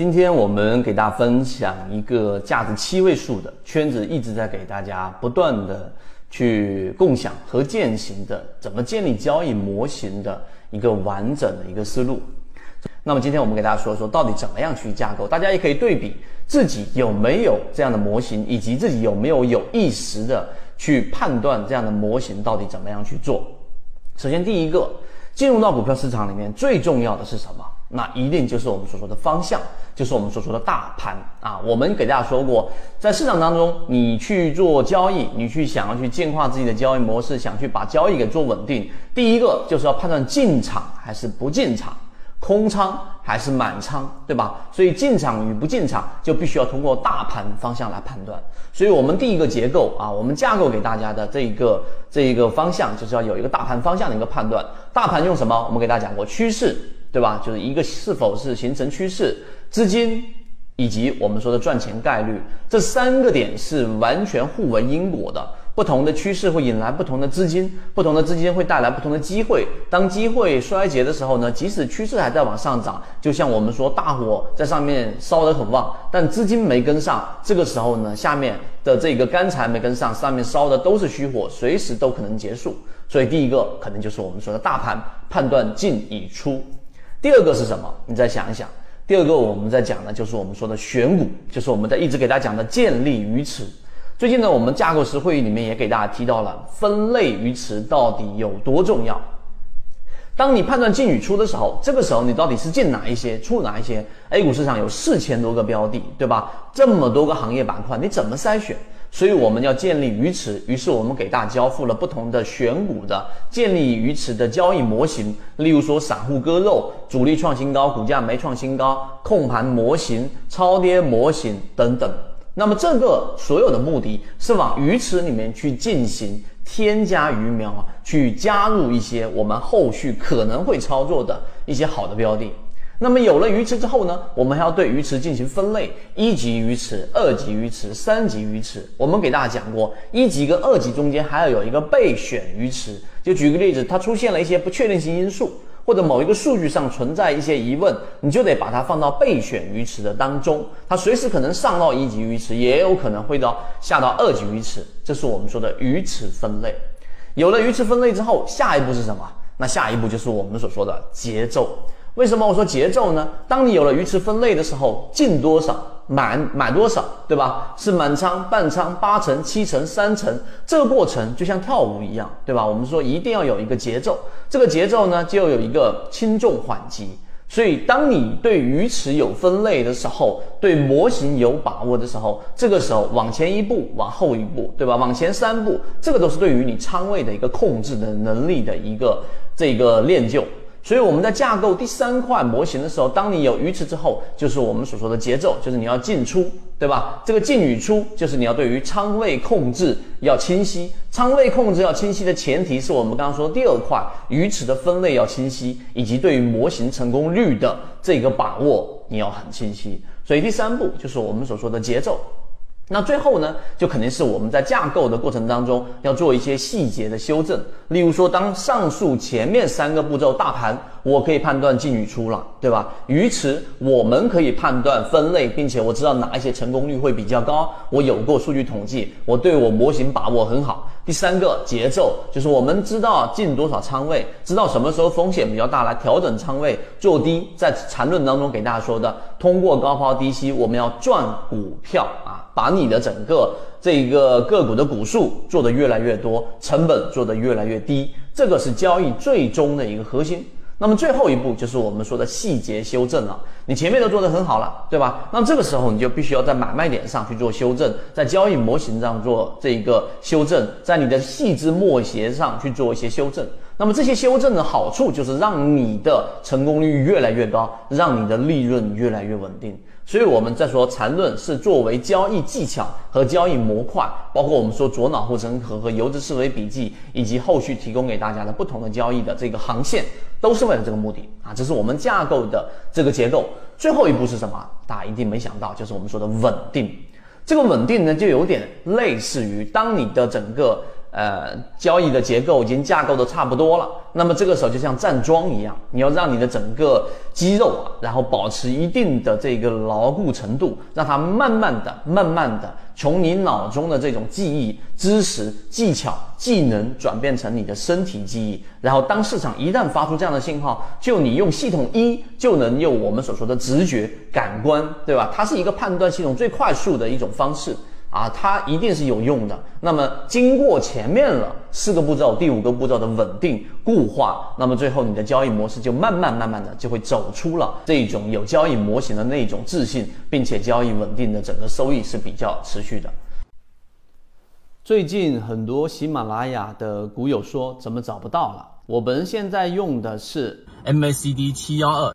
今天我们给大家分享一个价值七位数的圈子，一直在给大家不断的去共享和践行的怎么建立交易模型的一个完整的一个思路。那么今天我们给大家说说到底怎么样去架构，大家也可以对比自己有没有这样的模型，以及自己有没有有意识的去判断这样的模型到底怎么样去做。首先第一个，进入到股票市场里面最重要的是什么？那一定就是我们所说的方向，就是我们所说的大盘啊。我们给大家说过，在市场当中，你去做交易，你去想要去进化自己的交易模式，想去把交易给做稳定，第一个就是要判断进场还是不进场，空仓还是满仓，对吧？所以进场与不进场，就必须要通过大盘方向来判断。所以我们第一个结构啊，我们架构给大家的这一个这一个方向，就是要有一个大盘方向的一个判断。大盘用什么？我们给大家讲过趋势。对吧？就是一个是否是形成趋势，资金以及我们说的赚钱概率，这三个点是完全互为因果的。不同的趋势会引来不同的资金，不同的资金会带来不同的机会。当机会衰竭的时候呢，即使趋势还在往上涨，就像我们说大火在上面烧得很旺，但资金没跟上，这个时候呢，下面的这个干柴没跟上，上面烧的都是虚火，随时都可能结束。所以第一个可能就是我们说的大盘判断进与出。第二个是什么？你再想一想。第二个我们在讲的就是我们说的选股，就是我们在一直给大家讲的建立鱼池。最近呢，我们架构师会议里面也给大家提到了分类鱼池到底有多重要。当你判断进与出的时候，这个时候你到底是进哪一些，出哪一些？A 股市场有四千多个标的，对吧？这么多个行业板块，你怎么筛选？所以我们要建立鱼池，于是我们给大家交付了不同的选股的建立鱼池的交易模型，例如说散户割肉、主力创新高、股价没创新高、控盘模型、超跌模型等等。那么这个所有的目的是往鱼池里面去进行添加鱼苗，去加入一些我们后续可能会操作的一些好的标的。那么有了鱼池之后呢，我们还要对鱼池进行分类，一级鱼池、二级鱼池、三级鱼池。我们给大家讲过，一级跟二级中间还要有一个备选鱼池。就举个例子，它出现了一些不确定性因素，或者某一个数据上存在一些疑问，你就得把它放到备选鱼池的当中。它随时可能上到一级鱼池，也有可能会到下到二级鱼池。这是我们说的鱼池分类。有了鱼池分类之后，下一步是什么？那下一步就是我们所说的节奏。为什么我说节奏呢？当你有了鱼池分类的时候，进多少满满多少，对吧？是满仓、半仓、八成、七成、三成，这个过程就像跳舞一样，对吧？我们说一定要有一个节奏，这个节奏呢，就要有一个轻重缓急。所以，当你对鱼池有分类的时候，对模型有把握的时候，这个时候往前一步，往后一步，对吧？往前三步，这个都是对于你仓位的一个控制的能力的一个这个练就。所以我们在架构第三块模型的时候，当你有鱼池之后，就是我们所说的节奏，就是你要进出，对吧？这个进与出，就是你要对于仓位控制要清晰。仓位控制要清晰的前提是我们刚刚说第二块鱼池的分类要清晰，以及对于模型成功率的这个把握你要很清晰。所以第三步就是我们所说的节奏。那最后呢，就肯定是我们在架构的过程当中要做一些细节的修正。例如说，当上述前面三个步骤大盘，我可以判断进与出了，对吧？鱼池我们可以判断分类，并且我知道哪一些成功率会比较高，我有过数据统计，我对我模型把握很好。第三个节奏就是我们知道进多少仓位，知道什么时候风险比较大来调整仓位做低。在缠论当中给大家说的，通过高抛低吸，我们要赚股票啊。把你的整个这个个股的股数做得越来越多，成本做得越来越低，这个是交易最终的一个核心。那么最后一步就是我们说的细节修正了。你前面都做得很好了，对吧？那这个时候你就必须要在买卖点上去做修正，在交易模型上做这一个修正，在你的细枝末节上去做一些修正。那么这些修正的好处就是让你的成功率越来越高，让你的利润越来越稳定。所以我们在说缠论是作为交易技巧和交易模块，包括我们说左脑护城河和游资思维笔记，以及后续提供给大家的不同的交易的这个航线，都是为了这个目的啊！这是我们架构的这个结构。最后一步是什么？大家一定没想到，就是我们说的稳定。这个稳定呢，就有点类似于当你的整个呃交易的结构已经架构的差不多了，那么这个时候就像站桩一样，你要让你的整个肌肉啊，然后保持一定的这个牢固程度，让它慢慢的、慢慢的从你脑中的这种记忆、知识、技巧、技能转变成你的身体记忆，然后当市场一旦发出这样的信号，就你用系统一就能用我们所说的直觉、感官，对吧？它是一个判断系统最快速的一种方式。啊，它一定是有用的。那么经过前面了四个步骤，第五个步骤的稳定固化，那么最后你的交易模式就慢慢慢慢的就会走出了这种有交易模型的那种自信，并且交易稳定的整个收益是比较持续的。最近很多喜马拉雅的股友说怎么找不到了？我们现在用的是 MACD 七幺二。